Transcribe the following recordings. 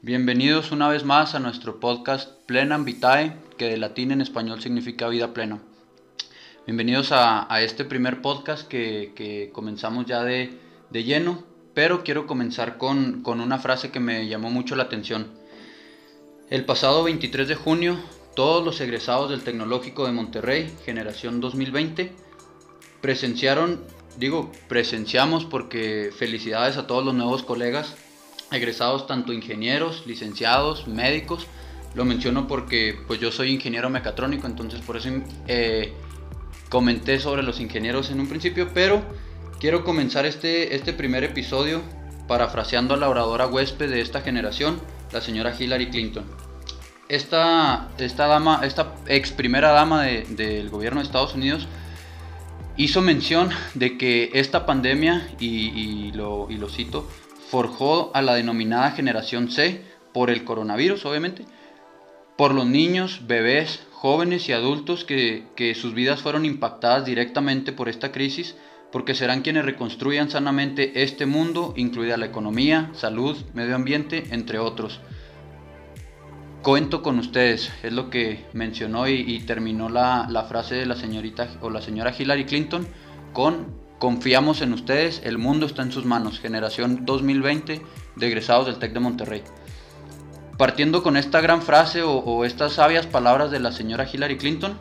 Bienvenidos una vez más a nuestro podcast Plenam Vitae, que de latín en español significa vida plena. Bienvenidos a, este primer podcast que, comenzamos ya de, lleno, pero quiero comenzar con, con una frase que me llamó mucho la atención. El pasado 23 de junio, todos los egresados del Tecnológico de Monterrey, generación 2020, presenciaron, digo, presenciamos porque felicidades a todos los nuevos colegas egresados tanto ingenieros, licenciados, médicos. Lo menciono porque pues yo soy ingeniero mecatrónico, entonces por eso eh, comenté sobre los ingenieros en un principio, pero quiero comenzar este, este primer episodio parafraseando a la oradora huésped de esta generación, la señora Hillary Clinton. Esta, esta, dama, esta ex primera dama del gobierno de Estados Unidos hizo mención de que esta pandemia, y, lo, y lo cito, forjó a la denominada generación C por el coronavirus, obviamente, por los niños, bebés, jóvenes y adultos que, sus vidas fueron impactadas directamente por esta crisis, porque serán quienes reconstruyan sanamente este mundo, incluida la economía, salud, medio ambiente, entre otros. Cuento con ustedes, es lo que mencionó y, terminó la, la frase de la señorita o la señora Hillary Clinton con Confiamos en ustedes, el mundo está en sus manos. Generación 2020 de egresados del TEC de Monterrey. Partiendo con esta gran frase o, estas sabias palabras de la señora Hillary Clinton,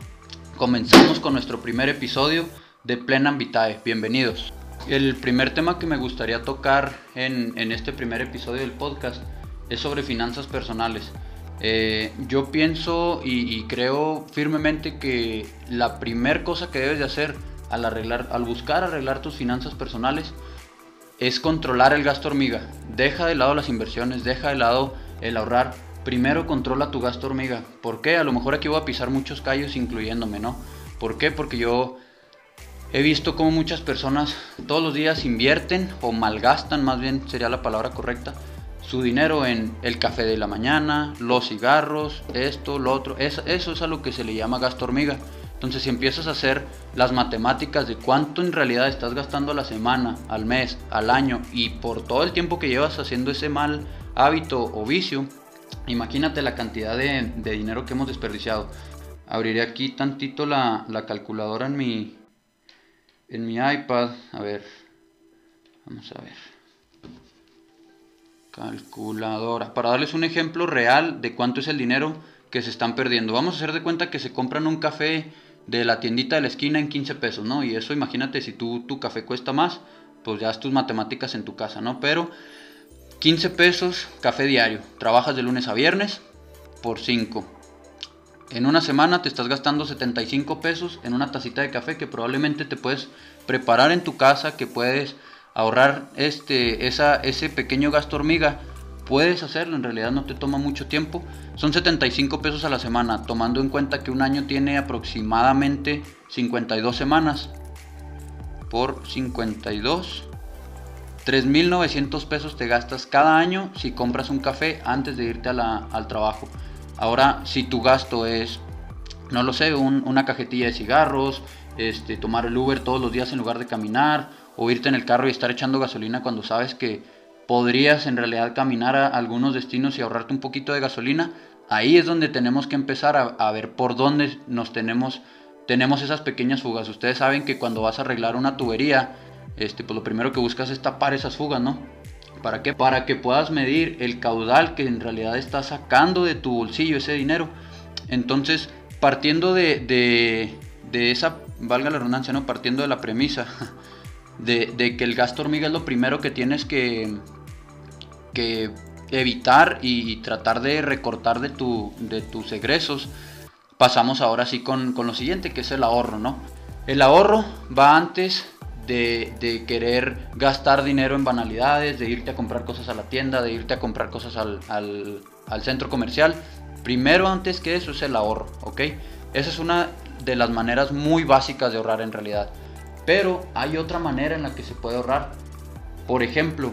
comenzamos con nuestro primer episodio de Plena Vitae. Bienvenidos. El primer tema que me gustaría tocar en, este primer episodio del podcast es sobre finanzas personales. Eh, yo pienso y creo firmemente que la primera cosa que debes de hacer al, arreglar, al buscar arreglar tus finanzas personales es controlar el gasto hormiga. Deja de lado las inversiones, deja de lado el ahorrar. Primero controla tu gasto hormiga. ¿Por qué? A lo mejor aquí voy a pisar muchos callos incluyéndome, ¿no? ¿Por qué? Porque yo he visto cómo muchas personas todos los días invierten o malgastan, más bien sería la palabra correcta, su dinero en el café de la mañana, los cigarros, esto, lo otro. eso es a lo que se le llama gasto hormiga. Entonces si empiezas a hacer las matemáticas de cuánto en realidad estás gastando a la semana, al mes, al año y por todo el tiempo que llevas haciendo ese mal hábito o vicio, imagínate la cantidad de, dinero que hemos desperdiciado. Abriré aquí tantito la, calculadora en mi, en mi iPad. A ver, vamos a ver. Calculadora. Para darles un ejemplo real de cuánto es el dinero que se están perdiendo. Vamos a hacer de cuenta que se compran un café de la tiendita de la esquina en 15 pesos, ¿no? Y eso imagínate si tú, tu café cuesta más, pues ya es tus matemáticas en tu casa, ¿no? Pero 15 pesos café diario, trabajas de lunes a viernes por 5. En una semana te estás gastando 75 pesos en una tacita de café que probablemente te puedes preparar en tu casa, que puedes ahorrar este, esa, ese pequeño gasto hormiga puedes hacerlo, en realidad no te toma mucho tiempo. Son 75 pesos a la semana, tomando en cuenta que un año tiene aproximadamente 52 semanas. Por 52, 3.900 pesos te gastas cada año si compras un café antes de irte al trabajo. Ahora, si tu gasto es, no lo sé, una cajetilla de cigarros, este, tomar el Uber todos los días en lugar de caminar, o irte en el carro y estar echando gasolina cuando sabes que podrías en realidad caminar a algunos destinos y ahorrarte un poquito de gasolina, ahí es donde tenemos que empezar a, ver por dónde nos tenemos, tenemos esas pequeñas fugas. Ustedes saben que cuando vas a arreglar una tubería, este, pues lo primero que buscas es tapar esas fugas, ¿no? ¿Para qué? Para que puedas medir el caudal que en realidad estás sacando de tu bolsillo ese dinero. Entonces, partiendo de, de, esa, valga la redundancia, ¿no? Partiendo de la premisa de, de, que el gasto hormiga es lo primero que tienes que, que evitar y tratar de recortar de, tu, de tus egresos, pasamos ahora sí con, lo siguiente, que es el ahorro, ¿no? El ahorro va antes de, querer gastar dinero en banalidades, de irte a comprar cosas a la tienda, de irte a comprar cosas al, al centro comercial. Primero, antes que eso, es el ahorro, ¿ok? Esa es una de las maneras muy básicas de ahorrar en realidad. Pero hay otra manera en la que se puede ahorrar. Por ejemplo,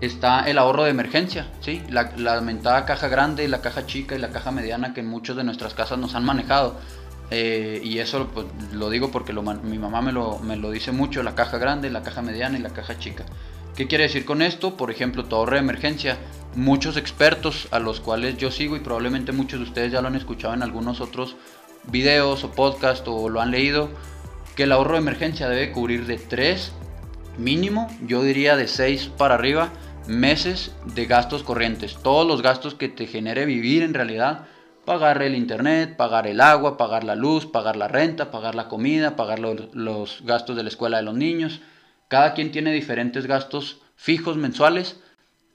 está el ahorro de emergencia, ¿sí? La, lamentada caja grande, la caja chica y la caja mediana que muchas de nuestras casas nos han manejado. Eh, y eso pues, lo digo porque mi mamá me lo, me lo dice mucho, la caja grande, la caja mediana y la caja chica. ¿Qué quiere decir con esto? Por ejemplo, tu ahorro de emergencia muchos expertos a los cuales yo sigo y probablemente muchos de ustedes ya lo han escuchado en algunos otros videos o podcast o lo han leído, que el ahorro de emergencia debe cubrir de 3 mínimo, yo diría de 6 para arriba meses de gastos corrientes. Todos los gastos que te genere vivir en realidad. Pagar el internet, pagar el agua, pagar la luz, pagar la renta, pagar la comida, pagar los, gastos de la escuela de los niños. Cada quien tiene diferentes gastos fijos mensuales.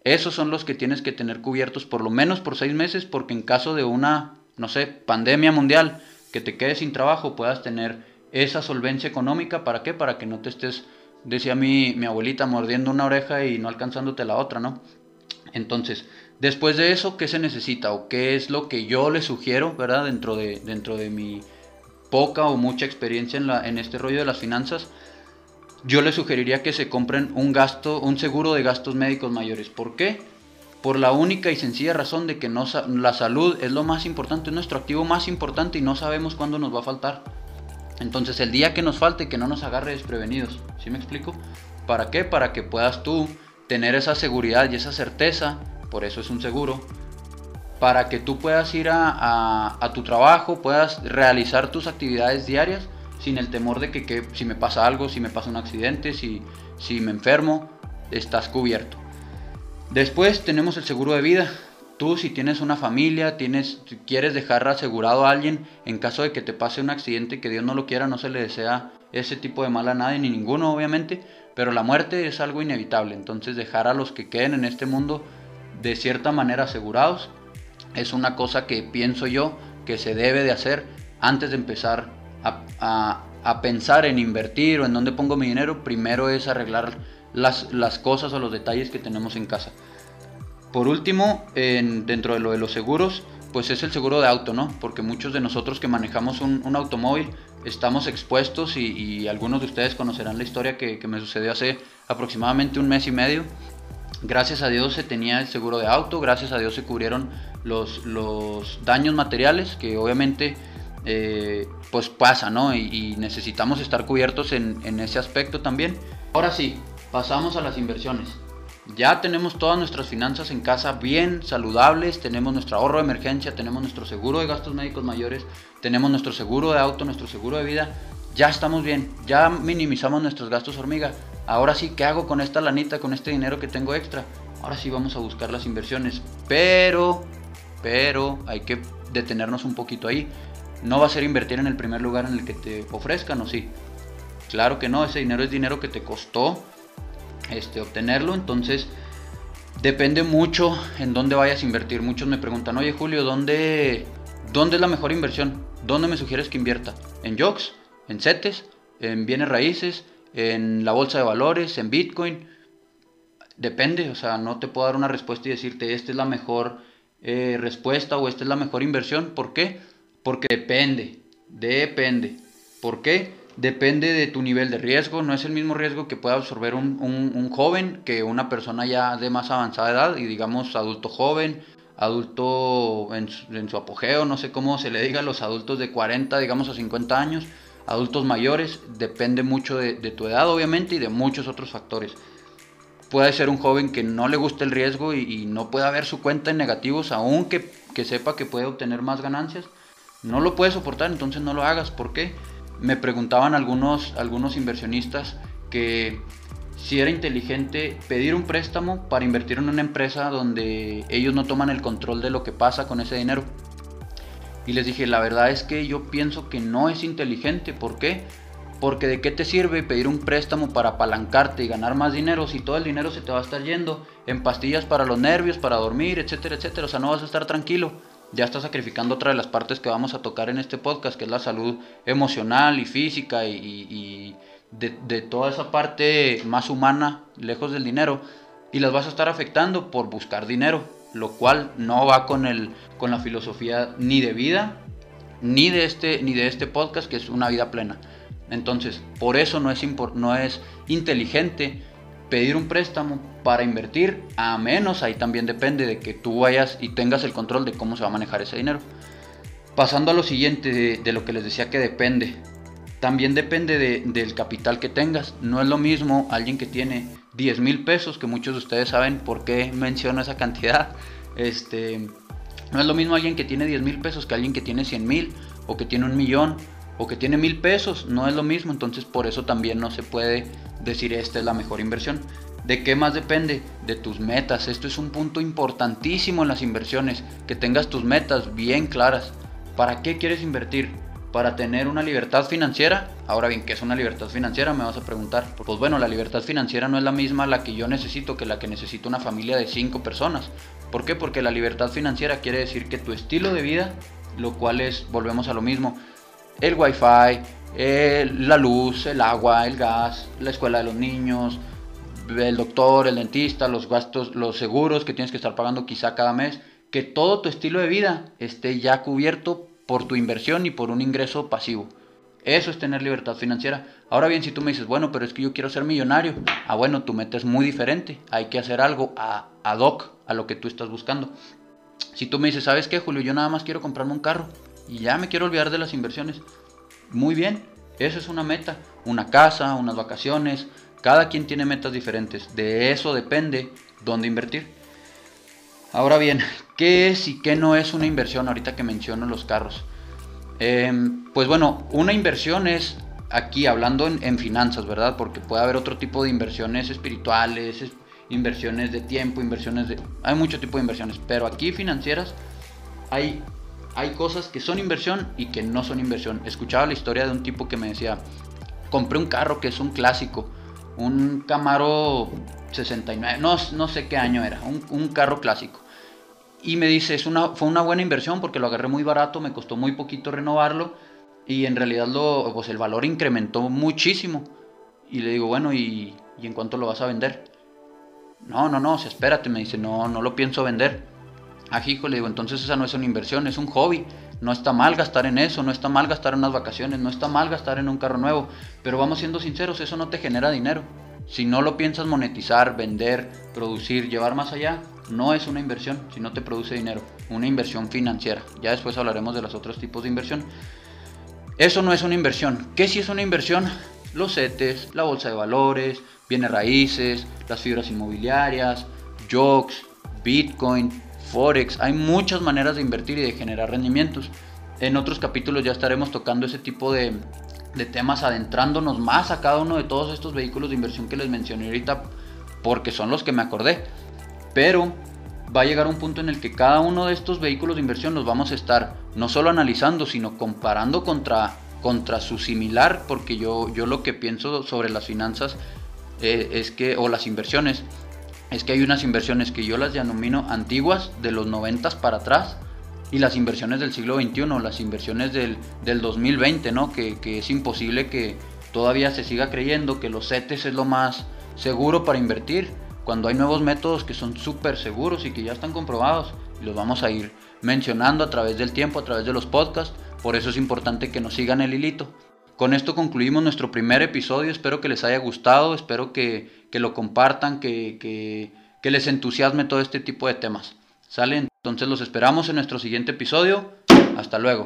Esos son los que tienes que tener cubiertos por lo menos por seis meses porque en caso de una, no sé, pandemia mundial, que te quedes sin trabajo, puedas tener esa solvencia económica. ¿Para qué? Para que no te estés decía mi, mi abuelita, mordiendo una oreja y no alcanzándote la otra, ¿no? Entonces, después de eso, ¿qué se necesita? ¿O qué es lo que yo le sugiero, ¿verdad? Dentro de, dentro de mi poca o mucha experiencia en, la, en este rollo de las finanzas, yo le sugeriría que se compren un gasto, un seguro de gastos médicos mayores. ¿Por qué? Por la única y sencilla razón de que no, la salud es lo más importante, es nuestro activo más importante y no sabemos cuándo nos va a faltar. Entonces el día que nos falte, que no nos agarre desprevenidos. ¿Sí me explico? ¿Para qué? Para que puedas tú tener esa seguridad y esa certeza, por eso es un seguro, para que tú puedas ir a, tu trabajo, puedas realizar tus actividades diarias sin el temor de que, que, si me pasa algo, si me pasa un accidente, si, si me enfermo, estás cubierto. Después tenemos el seguro de vida, Tú si tienes una familia, tienes, quieres dejar asegurado a alguien en caso de que te pase un accidente, que Dios no lo quiera, no se le desea ese tipo de mal a nadie, ni ninguno obviamente, pero la muerte es algo inevitable, entonces dejar a los que queden en este mundo de cierta manera asegurados es una cosa que pienso yo que se debe de hacer antes de empezar a, a, pensar en invertir o en dónde pongo mi dinero, primero es arreglar las, las cosas o los detalles que tenemos en casa. Por último, dentro de lo de los seguros, pues es el seguro de auto, ¿no? Porque muchos de nosotros que manejamos un, automóvil estamos expuestos y, algunos de ustedes conocerán la historia que, me sucedió hace aproximadamente un mes y medio. Gracias a Dios se tenía el seguro de auto, gracias a Dios se cubrieron los, daños materiales que obviamente eh, pues pasa, ¿no? Y, necesitamos estar cubiertos en ese aspecto también. Ahora sí, pasamos a las inversiones. Ya tenemos todas nuestras finanzas en casa bien saludables, tenemos nuestro ahorro de emergencia, tenemos nuestro seguro de gastos médicos mayores, tenemos nuestro seguro de auto, nuestro seguro de vida. Ya estamos bien, ya minimizamos nuestros gastos hormiga. Ahora sí, ¿qué hago con esta lanita, con este dinero que tengo extra? Ahora sí vamos a buscar las inversiones. Pero, pero hay que detenernos un poquito ahí. No va a ser invertir en el primer lugar en el que te ofrezcan, ¿o sí? Claro que no, ese dinero es dinero que te costó este, obtenerlo. Entonces, depende mucho en dónde vayas a invertir. Muchos me preguntan, oye Julio, ¿dónde, dónde es la mejor inversión? ¿Dónde me sugieres que invierta? ¿En JOX? ¿En CETES? ¿En bienes raíces? ¿En la bolsa de valores? ¿En Bitcoin? Depende, o sea, no te puedo dar una respuesta y decirte, esta es la mejor eh, respuesta o esta es la mejor inversión. ¿Por qué? Porque depende, depende. ¿Por qué? Depende de tu nivel de riesgo. No es el mismo riesgo que pueda absorber un, joven que una persona ya de más avanzada edad y digamos adulto joven, adulto en su, apogeo, no sé cómo se le diga los adultos de 40, digamos a 50 años, adultos mayores, depende mucho de, tu edad obviamente y de muchos otros factores. Puede ser un joven que no le guste el riesgo y, no pueda ver su cuenta en negativos, aunque que sepa que puede obtener más ganancias. No lo puede soportar, entonces no lo hagas. ¿Por qué? Me preguntaban algunos, algunos inversionistas que si era inteligente pedir un préstamo para invertir en una empresa donde ellos no toman el control de lo que pasa con ese dinero. Y les dije, la verdad es que yo pienso que no es inteligente. ¿Por qué? Porque de qué te sirve pedir un préstamo para apalancarte y ganar más dinero si todo el dinero se te va a estar yendo en pastillas para los nervios, para dormir, etcétera, etcétera. O sea, no vas a estar tranquilo ya está sacrificando otra de las partes que vamos a tocar en este podcast, que es la salud emocional y física y, de, toda esa parte más humana, lejos del dinero, y las vas a estar afectando por buscar dinero, lo cual no va con, el, con la filosofía ni de vida, ni de, este, ni de este podcast, que es una vida plena. Entonces, por eso no es, no es inteligente pedir un préstamo para invertir, a menos ahí también depende de que tú vayas y tengas el control de cómo se va a manejar ese dinero. Pasando a lo siguiente de, lo que les decía que depende. también depende del capital que tengas. No es lo mismo alguien que tiene 10 mil pesos, que muchos de ustedes saben por qué menciono esa cantidad. Este, no es lo mismo alguien que tiene 10 mil pesos que alguien que tiene 100 mil o que tiene un millón o que tiene mil pesos. No es lo mismo, entonces por eso también no se puede decir esta es la mejor inversión. ¿De qué más depende? De tus metas. Esto es un punto importantísimo en las inversiones, que tengas tus metas bien claras. ¿Para qué quieres invertir? ¿Para tener una libertad financiera? Ahora bien, ¿qué es una libertad financiera? Me vas a preguntar. Pues bueno, la libertad financiera no es la misma la que yo necesito que la que necesita una familia de cinco personas. ¿Por qué? Porque la libertad financiera quiere decir que tu estilo de vida, lo cual es, volvemos a lo mismo, el wifi, la luz, el agua, el gas, la escuela de los niños, el doctor, el dentista, los gastos, los seguros que tienes que estar pagando quizá cada mes, que todo tu estilo de vida esté ya cubierto por tu inversión y por un ingreso pasivo. Eso es tener libertad financiera. Ahora bien, si tú me dices, bueno, pero es que yo quiero ser millonario. Ah, bueno, tu meta es muy diferente. Hay que hacer algo a, ad hoc a lo que tú estás buscando. Si tú me dices, ¿sabes qué, Julio? Yo nada más quiero comprarme un carro y ya me quiero olvidar de las inversiones. Muy bien, eso es una meta. Una casa, unas vacaciones, cada quien tiene metas diferentes. De eso depende dónde invertir. Ahora bien, ¿qué es y qué no es una inversión ahorita que menciono los carros? Em, pues bueno, una inversión es aquí hablando en, finanzas, ¿verdad? Porque puede haber otro tipo de inversiones espirituales, inversiones de tiempo, inversiones de... Hay mucho tipo de inversiones, pero aquí financieras hay, hay cosas que son inversión y que no son inversión. Escuchaba la historia de un tipo que me decía, compré un carro que es un clásico un Camaro 69, no, no sé qué año era, un, carro clásico. Y me dice, es una, fue una buena inversión porque lo agarré muy barato, me costó muy poquito renovarlo y en realidad lo, pues el valor incrementó muchísimo. Y le digo, bueno, ¿y, ¿y en cuánto lo vas a vender? No, no, no, espérate, me dice, no, no lo pienso vender. Ah, hijo, le digo, entonces esa no es una inversión, es un hobby. No está mal gastar en eso, no está mal gastar en unas vacaciones, no está mal gastar en un carro nuevo. Pero vamos siendo sinceros, eso no te genera dinero. Si no lo piensas monetizar, vender, producir, llevar más allá, no es una inversión si no te produce dinero. Una inversión financiera. Ya después hablaremos de los otros tipos de inversión. Eso no es una inversión. ¿Qué si es una inversión? Los CETES, la bolsa de valores, bienes raíces, las fibras inmobiliarias, jokes, Bitcoin, Forex, hay muchas maneras de invertir y de generar rendimientos. En otros capítulos ya estaremos tocando ese tipo de, temas, adentrándonos más a cada uno de todos estos vehículos de inversión que les mencioné ahorita, porque son los que me acordé. Pero va a llegar un punto en el que cada uno de estos vehículos de inversión los vamos a estar no solo analizando, sino comparando contra, contra su similar, porque yo, yo lo que pienso sobre las finanzas eh, es que, o las inversiones, es que hay unas inversiones que yo las denomino antiguas, de los 90 para atrás, y las inversiones del siglo XXI, las inversiones del, 2020, ¿no? Que, es imposible que todavía se siga creyendo que los CETES es lo más seguro para invertir, cuando hay nuevos métodos que son súper seguros y que ya están comprobados, y los vamos a ir mencionando a través del tiempo, a través de los podcasts, por eso es importante que nos sigan el hilito. Con esto concluimos nuestro primer episodio, espero que les haya gustado, espero que, lo compartan, que, que les entusiasme todo este tipo de temas. ¿Sale? Entonces los esperamos en nuestro siguiente episodio. Hasta luego.